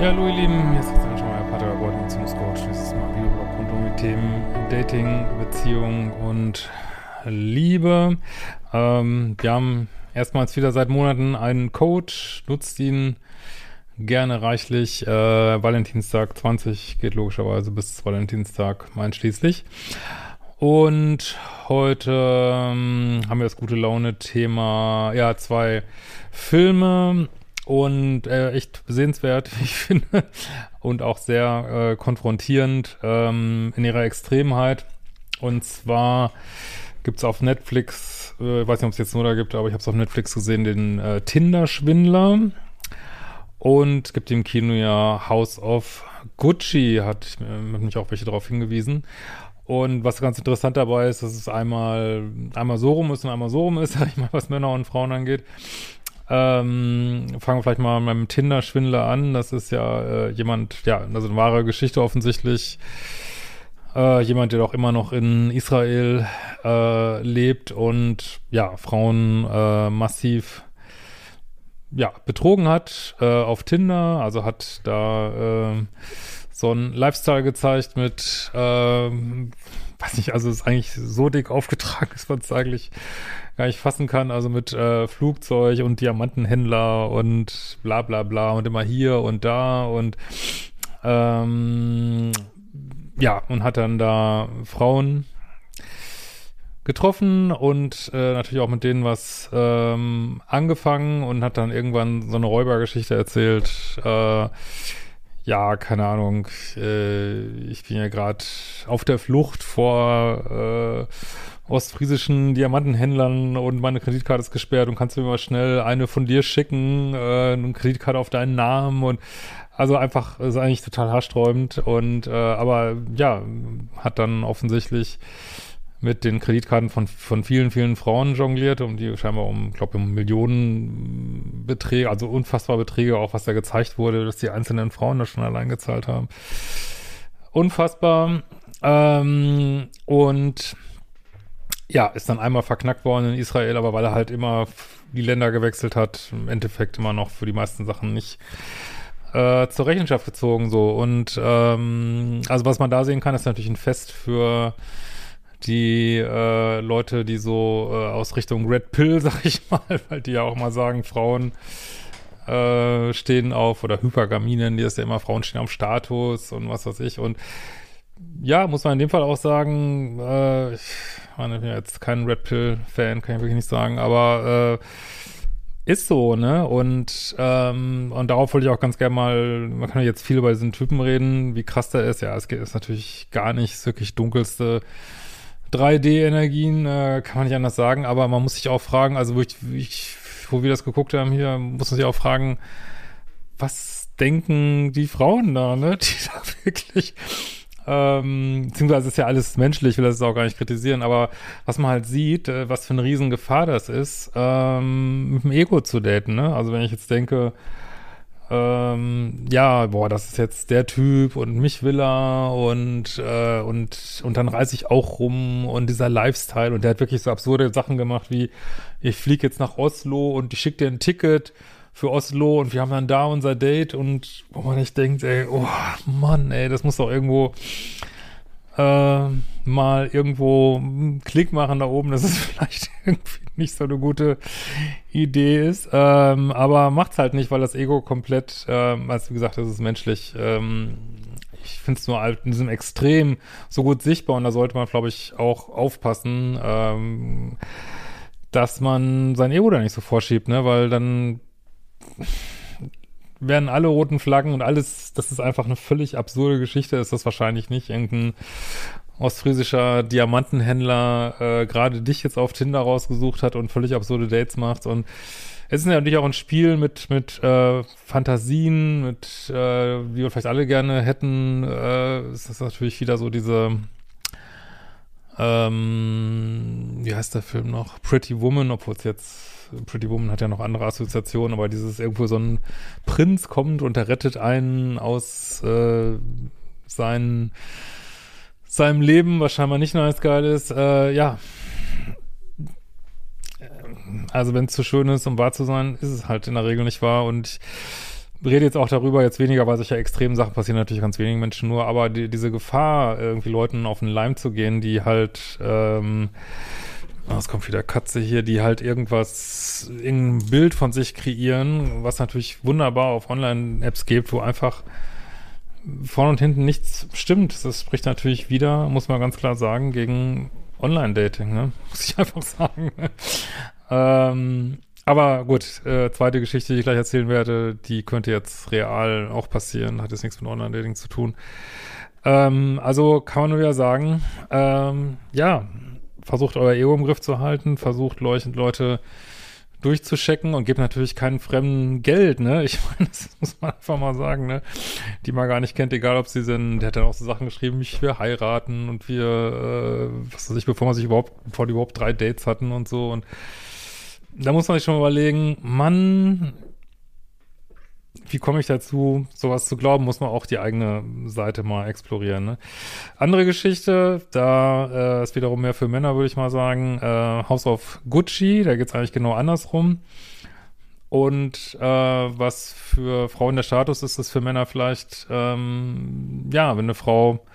Ja, hallo ihr Lieben, hier ist Christian Schmeier, Paartherapeut Beziehungscoach. Dieses Mal Videoblog rund um die Themen Dating, Beziehung und Liebe. Ähm, wir haben erstmals wieder seit Monaten einen Code, nutzt ihn gerne reichlich. Äh, Valentinstag 20 geht logischerweise bis Valentinstag einschließlich. Und heute ähm, haben wir das gute Laune-Thema, ja, zwei Filme und äh, echt sehenswert, ich finde, und auch sehr äh, konfrontierend ähm, in ihrer Extremheit. Und zwar gibt's auf Netflix, äh, weiß nicht, ob es jetzt nur da gibt, aber ich habe es auf Netflix gesehen, den äh, Tinder-Schwindler. Und gibt im Kino ja House of Gucci, hat, äh, hat mich auch welche darauf hingewiesen. Und was ganz interessant dabei ist, dass es einmal, einmal so rum ist und einmal so rum ist, sag ich mal, was Männer und Frauen angeht. Ähm, fangen wir vielleicht mal mit dem Tinder-Schwindler an. Das ist ja äh, jemand, ja, also eine wahre Geschichte offensichtlich. Äh, jemand, der doch immer noch in Israel äh, lebt und ja, Frauen äh, massiv ja, betrogen hat äh, auf Tinder, also hat da äh, so ein Lifestyle gezeigt mit, äh, weiß nicht, also ist eigentlich so dick aufgetragen, dass man es eigentlich gar nicht fassen kann, also mit äh, Flugzeug und Diamantenhändler und bla bla bla und immer hier und da und ähm, ja, und hat dann da Frauen getroffen und äh, natürlich auch mit denen was ähm, angefangen und hat dann irgendwann so eine Räubergeschichte erzählt. Äh, ja, keine Ahnung, äh, ich bin ja gerade auf der Flucht vor äh, ostfriesischen Diamantenhändlern und meine Kreditkarte ist gesperrt und kannst du mir mal schnell eine von dir schicken, äh, eine Kreditkarte auf deinen Namen und also einfach ist eigentlich total haarsträubend und äh, aber ja, hat dann offensichtlich mit den Kreditkarten von, von vielen, vielen Frauen jongliert, um die scheinbar um, glaube um Millionenbeträge, also unfassbar Beträge, auch was da gezeigt wurde, dass die einzelnen Frauen das schon allein gezahlt haben. Unfassbar. Ähm, und ja, ist dann einmal verknackt worden in Israel, aber weil er halt immer die Länder gewechselt hat, im Endeffekt immer noch für die meisten Sachen nicht äh, zur Rechenschaft gezogen so. Und ähm, also was man da sehen kann, ist natürlich ein Fest für die äh, Leute, die so äh, aus Richtung Red Pill, sag ich mal, weil die ja auch mal sagen, Frauen äh, stehen auf, oder Hypergaminen, die ist ja immer, Frauen stehen auf Status und was weiß ich. Und ja, muss man in dem Fall auch sagen, äh, ich meine, ich bin jetzt kein Red Pill-Fan, kann ich wirklich nicht sagen, aber äh, ist so, ne? Und, ähm, und darauf wollte ich auch ganz gerne mal, man kann ja jetzt viel über diesen Typen reden, wie krass der ist. Ja, es ist natürlich gar nicht das wirklich dunkelste 3D-Energien, äh, kann man nicht anders sagen, aber man muss sich auch fragen, also wo, ich, ich, wo wir das geguckt haben hier, muss man sich auch fragen, was denken die Frauen da, ne, die da wirklich, ähm, beziehungsweise ist ja alles menschlich, ich will das auch gar nicht kritisieren, aber was man halt sieht, äh, was für eine Riesengefahr das ist, ähm, mit dem Ego zu daten, ne, also wenn ich jetzt denke, ähm, ja, boah, das ist jetzt der Typ und mich will er und, äh, und, und dann reise ich auch rum und dieser Lifestyle und der hat wirklich so absurde Sachen gemacht wie, ich fliege jetzt nach Oslo und ich schicke dir ein Ticket für Oslo und wir haben dann da unser Date und wo man nicht denkt, ey, oh Mann, ey, das muss doch irgendwo äh, mal irgendwo einen Klick machen da oben, dass es vielleicht irgendwie nicht so eine gute Idee ist. Ähm, aber macht's halt nicht, weil das Ego komplett, ähm, als wie gesagt, das ist menschlich. Ähm, ich finde es nur halt in diesem Extrem so gut sichtbar und da sollte man, glaube ich, auch aufpassen, ähm, dass man sein Ego da nicht so vorschiebt, ne? Weil dann werden alle roten Flaggen und alles, das ist einfach eine völlig absurde Geschichte, ist das wahrscheinlich nicht. Irgendein ostfriesischer Diamantenhändler äh, gerade dich jetzt auf Tinder rausgesucht hat und völlig absurde Dates macht und es ist natürlich auch ein Spiel mit mit äh, Fantasien, mit äh, wie wir vielleicht alle gerne hätten. Äh, es ist natürlich wieder so diese ähm, wie heißt der Film noch? Pretty Woman, obwohl es jetzt Pretty Woman hat ja noch andere Assoziationen, aber dieses irgendwo so ein Prinz kommt und er rettet einen aus äh, seinen seinem Leben, was scheinbar nicht nice geil ist. Äh, ja, also wenn es zu schön ist, um wahr zu sein, ist es halt in der Regel nicht wahr. Und ich rede jetzt auch darüber, jetzt weniger, weil solche extremen Sachen passieren natürlich ganz wenigen Menschen nur, aber die, diese Gefahr, irgendwie Leuten auf den Leim zu gehen, die halt, ähm, es kommt wieder Katze hier, die halt irgendwas, irgendein Bild von sich kreieren, was natürlich wunderbar auf Online-Apps gibt, wo einfach vorne und hinten nichts stimmt. Das spricht natürlich wieder, muss man ganz klar sagen, gegen Online-Dating, ne? Muss ich einfach sagen. ähm, aber gut, äh, zweite Geschichte, die ich gleich erzählen werde, die könnte jetzt real auch passieren, hat jetzt nichts mit Online-Dating zu tun. Ähm, also kann man nur ja sagen, ähm, ja, versucht euer Ego im Griff zu halten, versucht Leute durchzuschecken und gebt natürlich keinen Fremden Geld, ne? Ich meine, das muss man einfach mal sagen, ne? Die man gar nicht kennt, egal ob sie sind, der hat dann auch so Sachen geschrieben, ich will heiraten und wir, äh, was weiß ich, bevor man sich überhaupt, bevor die überhaupt drei Dates hatten und so und da muss man sich schon überlegen, Mann, wie komme ich dazu, sowas zu glauben, muss man auch die eigene Seite mal explorieren. Ne? Andere Geschichte, da äh, ist wiederum mehr für Männer, würde ich mal sagen, äh, House of Gucci, da geht's eigentlich genau andersrum. Und äh, was für Frauen der Status ist, ist für Männer vielleicht, ähm, ja, wenn eine Frau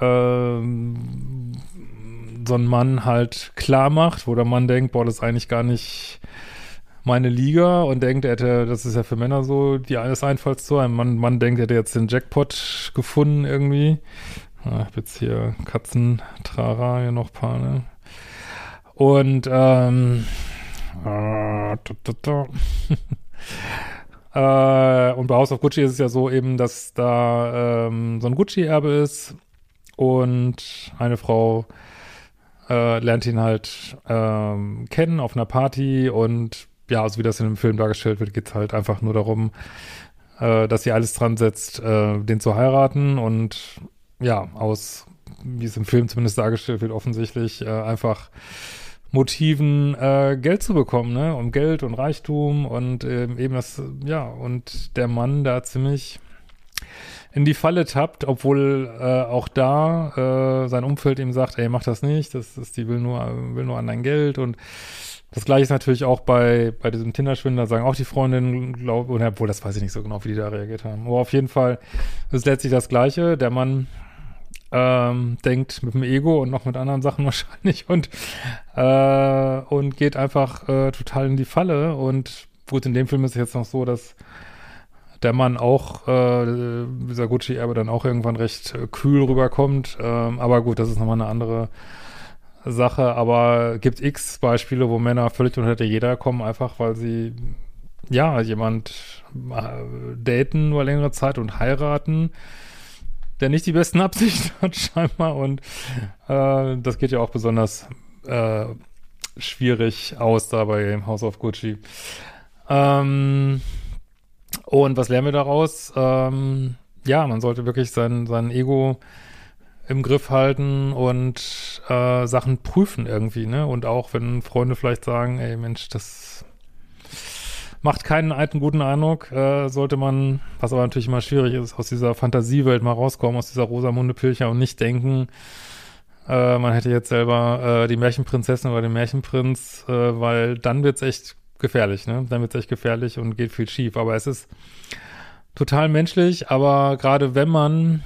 ähm, so einen Mann halt klar macht, wo der Mann denkt, boah, das ist eigentlich gar nicht meine Liga und denkt, er hätte, das ist ja für Männer so, die eines Einfallstor. Ein Mann, Mann denkt, er hätte jetzt den Jackpot gefunden irgendwie. Ich hab jetzt hier Katzentrara, hier noch paar, ne? Und, ähm, äh, äh, und bei House of Gucci ist es ja so eben, dass da ähm, so ein Gucci-Erbe ist und eine Frau äh, lernt ihn halt ähm, kennen auf einer Party und ja, also wie das in dem Film dargestellt wird, geht es halt einfach nur darum, äh, dass sie alles dran setzt, äh, den zu heiraten und ja, aus, wie es im Film zumindest dargestellt wird, offensichtlich äh, einfach Motiven, äh, Geld zu bekommen, ne? Um Geld und Reichtum und ähm, eben das, ja, und der Mann da ziemlich in die Falle tappt, obwohl äh, auch da äh, sein Umfeld ihm sagt, ey, mach das nicht, das ist, die will nur, will nur an dein Geld und das gleiche ist natürlich auch bei, bei diesem Tinder-Schwindler, sagen auch die Freundinnen, glaube oder obwohl das weiß ich nicht so genau, wie die da reagiert haben. Aber auf jeden Fall ist letztlich das Gleiche. Der Mann ähm, denkt mit dem Ego und noch mit anderen Sachen wahrscheinlich und, äh, und geht einfach äh, total in die Falle. Und gut, in dem Film ist es jetzt noch so, dass der Mann auch, äh, dieser Gucci-Erbe dann auch irgendwann recht äh, kühl rüberkommt. Ähm, aber gut, das ist nochmal eine andere Sache, aber gibt x Beispiele, wo Männer völlig unter der Jeder kommen, einfach weil sie ja jemand äh, daten über längere Zeit und heiraten, der nicht die besten Absichten hat scheinbar und äh, das geht ja auch besonders äh, schwierig aus da bei House of Gucci. Ähm, und was lernen wir daraus? Ähm, ja, man sollte wirklich sein, sein Ego im Griff halten und äh, Sachen prüfen irgendwie, ne? Und auch wenn Freunde vielleicht sagen, ey Mensch, das macht keinen alten guten Eindruck, äh, sollte man, was aber natürlich immer schwierig ist, aus dieser Fantasiewelt mal rauskommen, aus dieser Rosamunde Pilcher und nicht denken, äh, man hätte jetzt selber äh, die Märchenprinzessin oder den Märchenprinz, äh, weil dann wird's echt gefährlich, ne? Dann wird's echt gefährlich und geht viel schief. Aber es ist total menschlich, aber gerade wenn man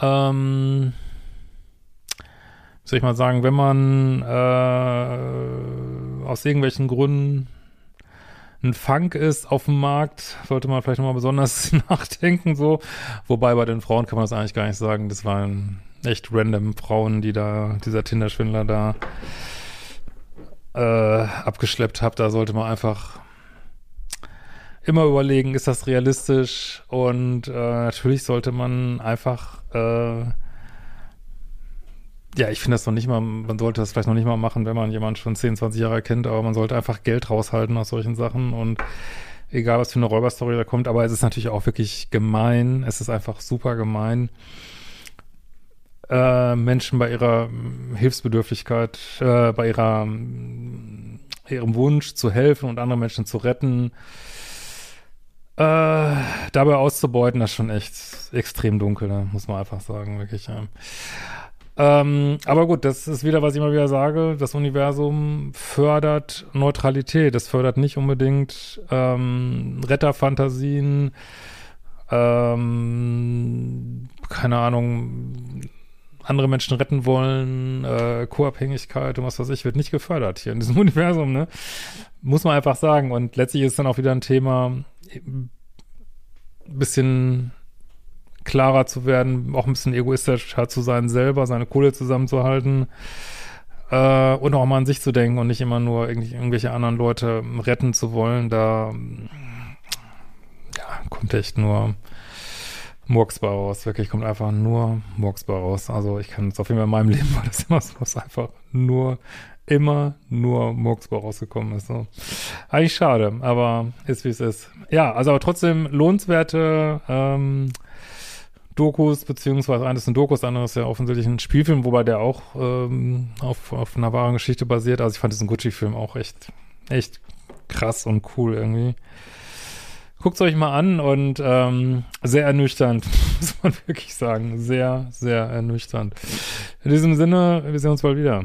ähm, soll ich mal sagen, wenn man äh, aus irgendwelchen Gründen ein Funk ist auf dem Markt, sollte man vielleicht nochmal besonders nachdenken, so. Wobei bei den Frauen kann man das eigentlich gar nicht sagen. Das waren echt random Frauen, die da, dieser Tinder-Schwindler da äh, abgeschleppt hat. Da sollte man einfach immer überlegen, ist das realistisch? Und äh, natürlich sollte man einfach, äh, ja, ich finde das noch nicht mal, man sollte das vielleicht noch nicht mal machen, wenn man jemanden schon 10, 20 Jahre kennt, aber man sollte einfach Geld raushalten aus solchen Sachen und egal was für eine Räuberstory da kommt, aber es ist natürlich auch wirklich gemein, es ist einfach super gemein, äh, Menschen bei ihrer Hilfsbedürftigkeit, äh, bei ihrer ihrem Wunsch zu helfen und andere Menschen zu retten, äh, dabei auszubeuten, das ist schon echt extrem dunkel, ne? muss man einfach sagen, wirklich. Ja. Ähm, aber gut, das ist wieder, was ich immer wieder sage, das Universum fördert Neutralität, es fördert nicht unbedingt ähm, Retterfantasien, ähm, keine Ahnung, andere Menschen retten wollen, äh, Co-Abhängigkeit und was weiß ich, wird nicht gefördert hier in diesem Universum, ne? Muss man einfach sagen. Und letztlich ist dann auch wieder ein Thema, ein bisschen klarer zu werden, auch ein bisschen egoistischer zu sein selber, seine Kohle zusammenzuhalten äh, und auch mal an sich zu denken und nicht immer nur irgendwelche anderen Leute retten zu wollen. Da ja, kommt echt nur Murksbar raus. Wirklich kommt einfach nur Murksbar raus. Also ich kann es auf jeden Fall in meinem Leben war das immer so, dass einfach nur, immer nur Murksbar rausgekommen ist. So. Eigentlich schade, aber ist wie es ist. Ja, also trotzdem lohnenswerte ähm, Dokus, beziehungsweise eines sind Dokus, anderes ist ja offensichtlich ein Spielfilm, wobei der auch ähm, auf, auf einer wahren Geschichte basiert. Also ich fand diesen Gucci-Film auch echt, echt krass und cool irgendwie. Guckt euch mal an und ähm, sehr ernüchternd, muss man wirklich sagen. Sehr, sehr ernüchternd. In diesem Sinne, wir sehen uns bald wieder.